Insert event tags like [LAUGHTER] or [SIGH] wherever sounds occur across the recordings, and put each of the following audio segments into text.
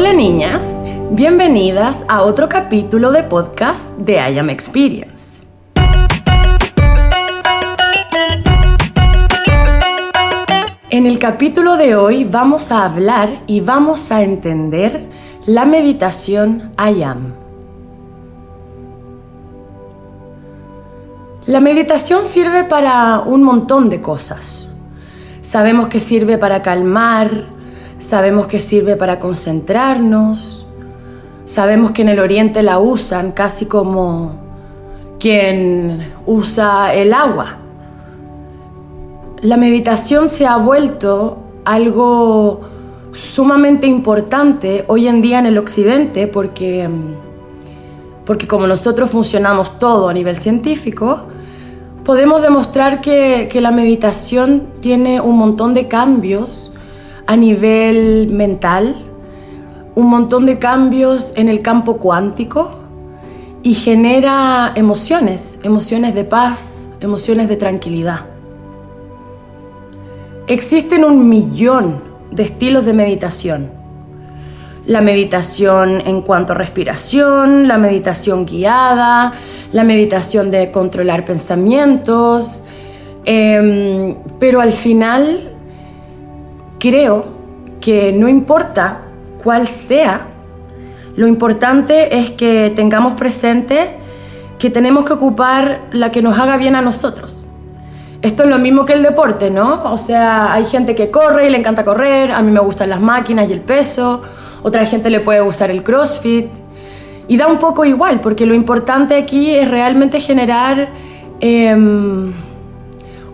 Hola niñas, bienvenidas a otro capítulo de podcast de I Am Experience. En el capítulo de hoy vamos a hablar y vamos a entender la meditación I Am. La meditación sirve para un montón de cosas. Sabemos que sirve para calmar, sabemos que sirve para concentrarnos, sabemos que en el oriente la usan casi como quien usa el agua. La meditación se ha vuelto algo sumamente importante hoy en día en el occidente porque, porque como nosotros funcionamos todo a nivel científico, podemos demostrar que, la meditación tiene un montón de cambios a nivel mental, un montón de cambios en el campo cuántico y genera emociones, emociones de paz, emociones de tranquilidad. Existen un millón de estilos de meditación. La meditación en cuanto a respiración, la meditación guiada, la meditación de controlar pensamientos, em, pero al final creo que no importa cuál sea, lo importante es que tengamos presente que tenemos que ocupar la que nos haga bien a nosotros. Esto es lo mismo que el deporte, ¿no? O sea, hay gente que corre y le encanta correr, a mí me gustan las máquinas y el peso, otra gente le puede gustar el CrossFit, y da un poco igual, porque lo importante aquí es realmente generar em,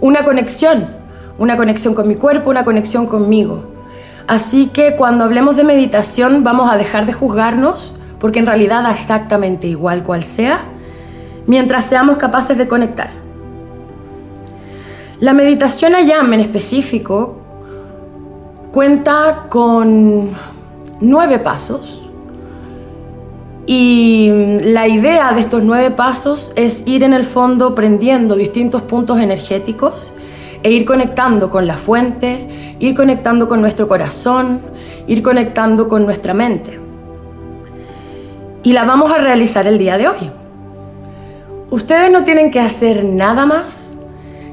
una conexión, una conexión con mi cuerpo, una conexión conmigo. Así que cuando hablemos de meditación vamos a dejar de juzgarnos, porque en realidad da exactamente igual cual sea, mientras seamos capaces de conectar. La meditación ayam en específico cuenta con nueve pasos y la idea de estos nueve pasos es ir en el fondo prendiendo distintos puntos energéticos e ir conectando con la fuente, ir conectando con nuestro corazón, ir conectando con nuestra mente. Y la vamos a realizar el día de hoy. Ustedes no tienen que hacer nada más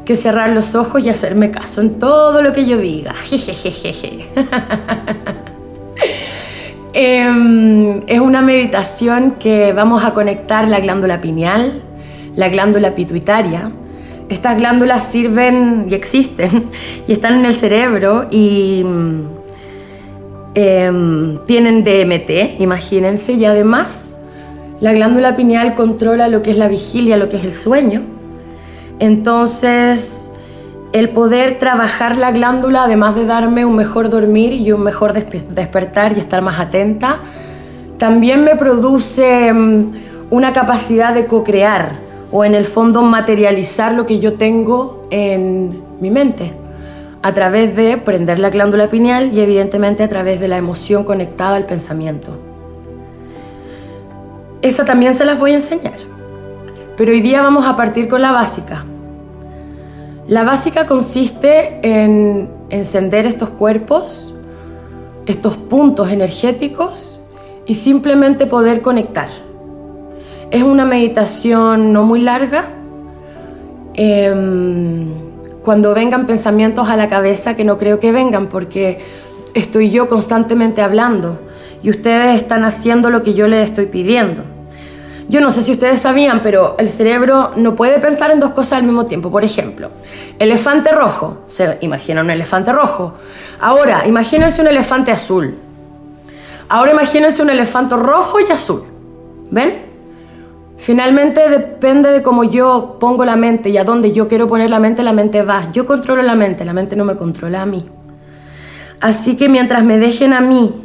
que cerrar los ojos y hacerme caso en todo lo que yo diga. [LAUGHS] [LAUGHS] Em, es una meditación que vamos a conectar la glándula pineal, la glándula pituitaria. Estas glándulas sirven y existen [LAUGHS] y están en el cerebro y em, tienen DMT, imagínense, y además la glándula pineal controla lo que es la vigilia, lo que es el sueño. Entonces, el poder trabajar la glándula, además de darme un mejor dormir y un mejor despertar y estar más atenta, también me produce mm, una capacidad de co-crear o en el fondo materializar lo que yo tengo en mi mente a través de prender la glándula pineal y evidentemente a través de la emoción conectada al pensamiento. Esa también se las voy a enseñar. Pero hoy día vamos a partir con la básica, la básica consiste en encender estos cuerpos, estos puntos energéticos y simplemente poder conectar. Es una meditación no muy larga. Em, cuando vengan pensamientos a la cabeza, que no creo que vengan porque estoy yo constantemente hablando y ustedes están haciendo lo que yo les estoy pidiendo. Yo no sé si ustedes sabían, pero el cerebro no puede pensar en dos cosas al mismo tiempo. Por ejemplo, elefante rojo. Se imagina un elefante rojo. Ahora, imagínense un elefante azul. Ahora imagínense un elefante rojo y azul. ¿Ven? Finalmente depende de cómo yo pongo la mente y a dónde yo quiero poner la mente, la mente va. Yo controlo la mente, la mente no me controla a mí. Así que mientras me dejen a mí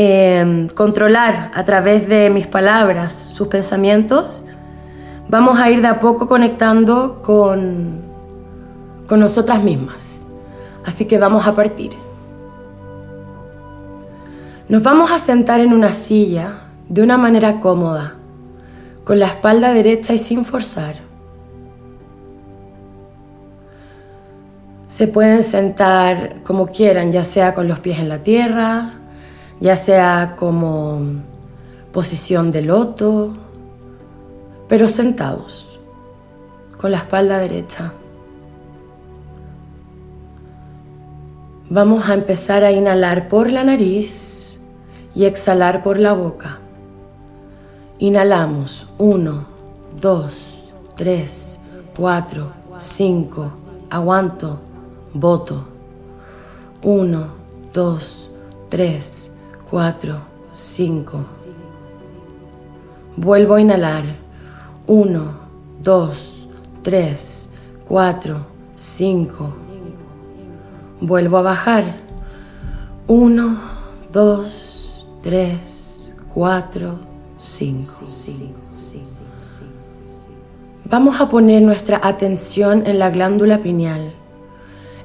Em, controlar a través de mis palabras sus pensamientos, vamos a ir de a poco conectando con, con nosotras mismas. Así que vamos a partir. Nos vamos a sentar en una silla de una manera cómoda, con la espalda derecha y sin forzar. Se pueden sentar como quieran, ya sea con los pies en la tierra, ya sea como posición de loto, pero sentados, con la espalda derecha. Vamos a empezar a inhalar por la nariz y exhalar por la boca. Inhalamos 1, 2, 3, 4, 5. Aguanto, voto. 1, 2, 3, 4, 5. Vuelvo a inhalar. 1, 2, 3, 4, 5. Vuelvo a bajar. 1, 2, 3, 4, 5. Vamos a poner nuestra atención en la glándula pineal.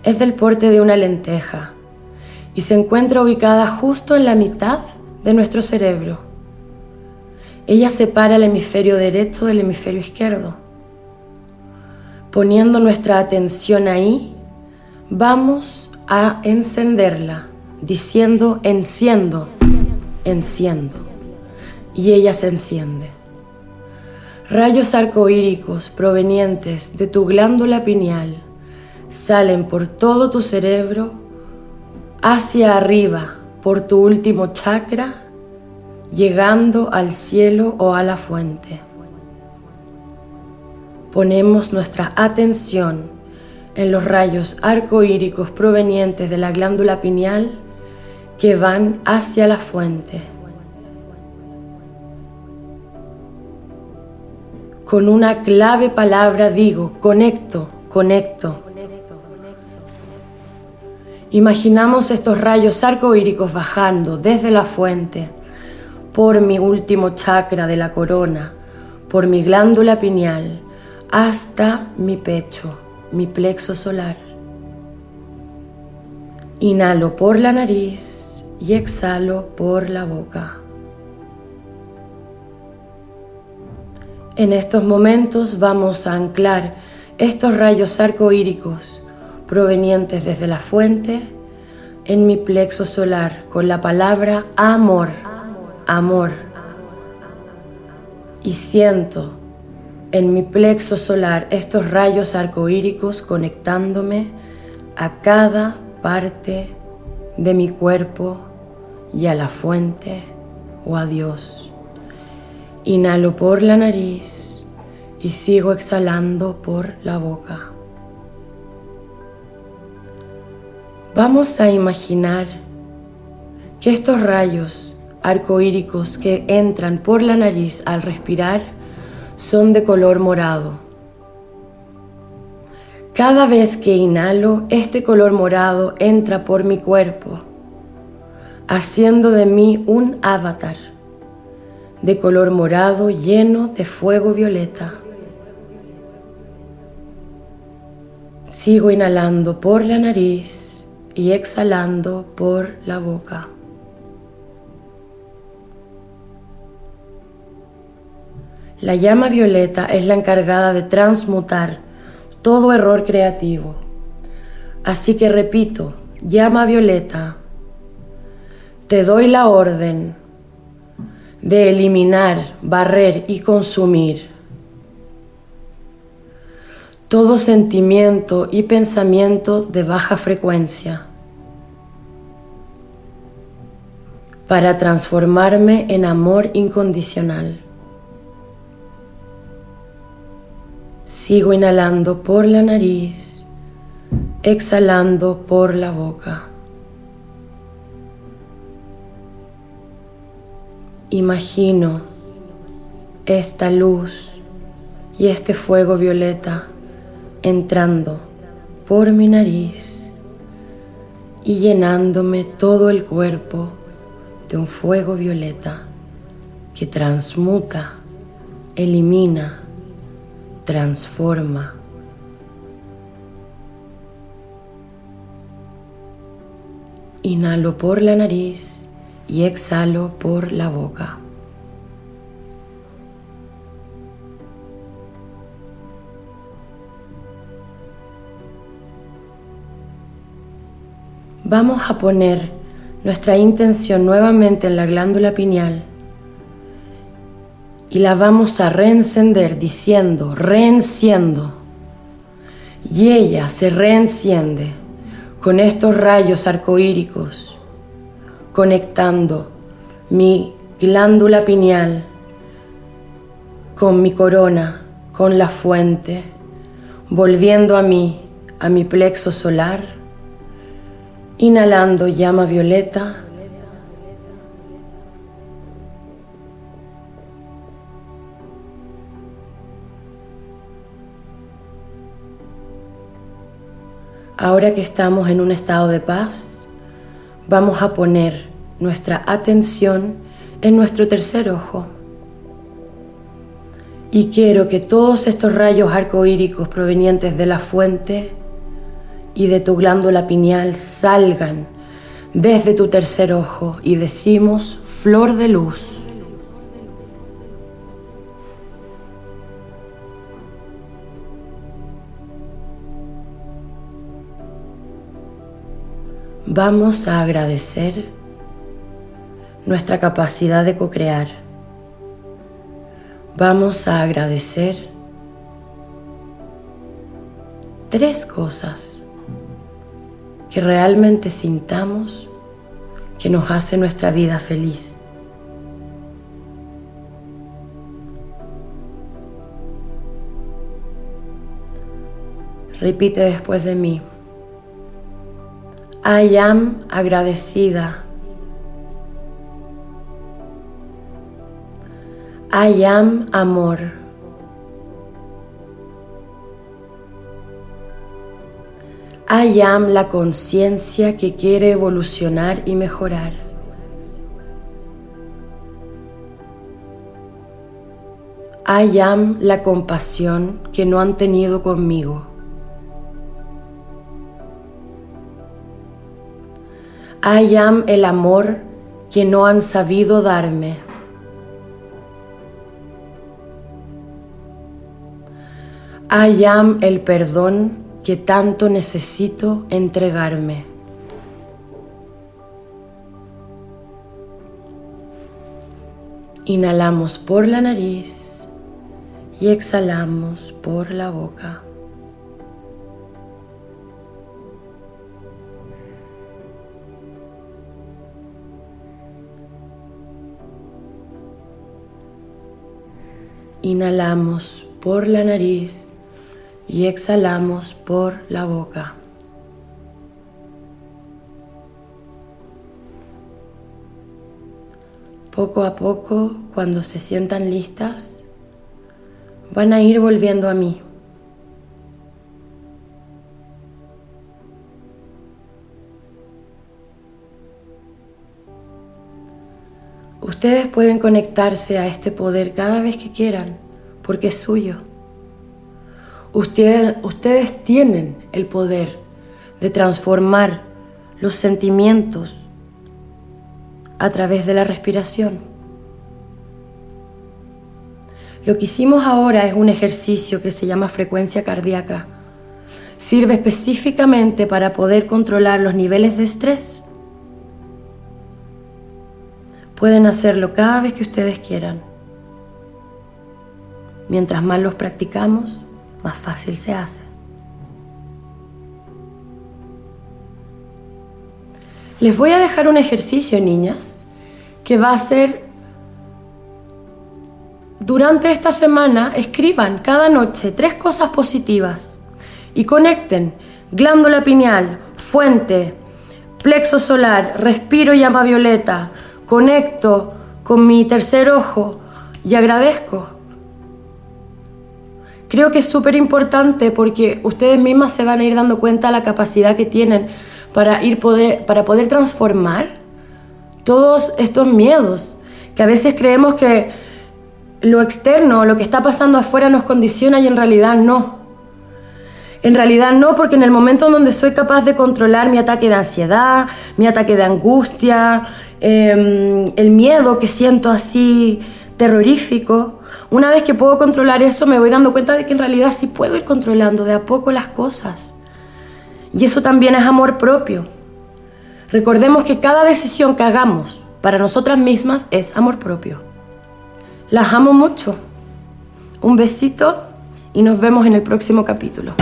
Es del porte de una lenteja y se encuentra ubicada justo en la mitad de nuestro cerebro. Ella separa el hemisferio derecho del hemisferio izquierdo. Poniendo nuestra atención ahí, vamos a encenderla, diciendo enciendo, enciendo. Y ella se enciende. Rayos arcoíricos provenientes de tu glándula pineal salen por todo tu cerebro hacia arriba por tu último chakra, llegando al cielo o a la fuente. Ponemos nuestra atención en los rayos arcoíricos provenientes de la glándula pineal que van hacia la fuente. Con una clave palabra digo, conecto, conecto. Imaginamos estos rayos arcoíricos bajando desde la fuente, por mi último chakra de la corona, por mi glándula pineal, hasta mi pecho, mi plexo solar. Inhalo por la nariz y exhalo por la boca. En estos momentos vamos a anclar estos rayos arcoíricos provenientes desde la fuente en mi plexo solar con la palabra amor, amor. Y siento en mi plexo solar estos rayos arcoíricos conectándome a cada parte de mi cuerpo y a la fuente o a Dios. Inhalo por la nariz y sigo exhalando por la boca. Vamos a imaginar que estos rayos arcoíricos que entran por la nariz al respirar son de color morado. Cada vez que inhalo, este color morado entra por mi cuerpo, haciendo de mí un avatar de color morado lleno de fuego violeta. Sigo inhalando por la nariz y exhalando por la boca. La llama violeta es la encargada de transmutar todo error creativo. Así que repito, llama violeta, te doy la orden de eliminar, barrer y consumir todo sentimiento y pensamiento de baja frecuencia para transformarme en amor incondicional. Sigo inhalando por la nariz, exhalando por la boca. Imagino esta luz y este fuego violeta entrando por mi nariz y llenándome todo el cuerpo de un fuego violeta que transmuta, elimina, transforma. Inhalo por la nariz y exhalo por la boca. Vamos a poner nuestra intención nuevamente en la glándula pineal y la vamos a reencender diciendo, reenciendo. Y ella se reenciende con estos rayos arcoíricos, conectando mi glándula pineal con mi corona, con la fuente, volviendo a mí, a mi plexo solar, inhalando llama violeta Ahora que estamos en un estado de paz, vamos a poner nuestra atención en nuestro tercer ojo. Y quiero que todos estos rayos arcoíricos provenientes de la fuente y de tu glándula pineal salgan desde tu tercer ojo y decimos flor de luz. Vamos a agradecer nuestra capacidad de co-crear. Vamos a agradecer tres cosas que realmente sintamos que nos hace nuestra vida feliz. Repite después de mí. I am agradecida. I am amor. I am la conciencia que quiere evolucionar y mejorar. I am la compasión que no han tenido conmigo. Am el amor que no han sabido darme. Am el perdón que tanto necesito entregarme. Inhalamos por la nariz y exhalamos por la boca. Inhalamos por la nariz y exhalamos por la boca. Poco a poco, cuando se sientan listas, van a ir volviendo a mí. Ustedes pueden conectarse a este poder cada vez que quieran, porque es suyo. Ustedes, ustedes tienen el poder de transformar los sentimientos a través de la respiración. Lo que hicimos ahora es un ejercicio que se llama frecuencia cardíaca. Sirve específicamente para poder controlar los niveles de estrés Pueden hacerlo cada vez que ustedes quieran. Mientras más los practicamos, más fácil se hace. Les voy a dejar un ejercicio, niñas, que va a ser durante esta semana, escriban cada noche tres cosas positivas y conecten glándula pineal, fuente, plexo solar, respiro llama violeta, conecto con mi tercer ojo y agradezco. Creo que es súper importante porque ustedes mismas se van a ir dando cuenta de la capacidad que tienen para, ir poder, para poder transformar todos estos miedos, que a veces creemos que lo externo, lo que está pasando afuera nos condiciona y en realidad no. En realidad no, porque en el momento en donde soy capaz de controlar mi ataque de ansiedad, mi ataque de angustia, em, el miedo que siento así terrorífico, una vez que puedo controlar eso me voy dando cuenta de que en realidad sí puedo ir controlando de a poco las cosas. Y eso también es amor propio. Recordemos que cada decisión que hagamos para nosotras mismas es amor propio. Las amo mucho. Un besito y nos vemos en el próximo capítulo.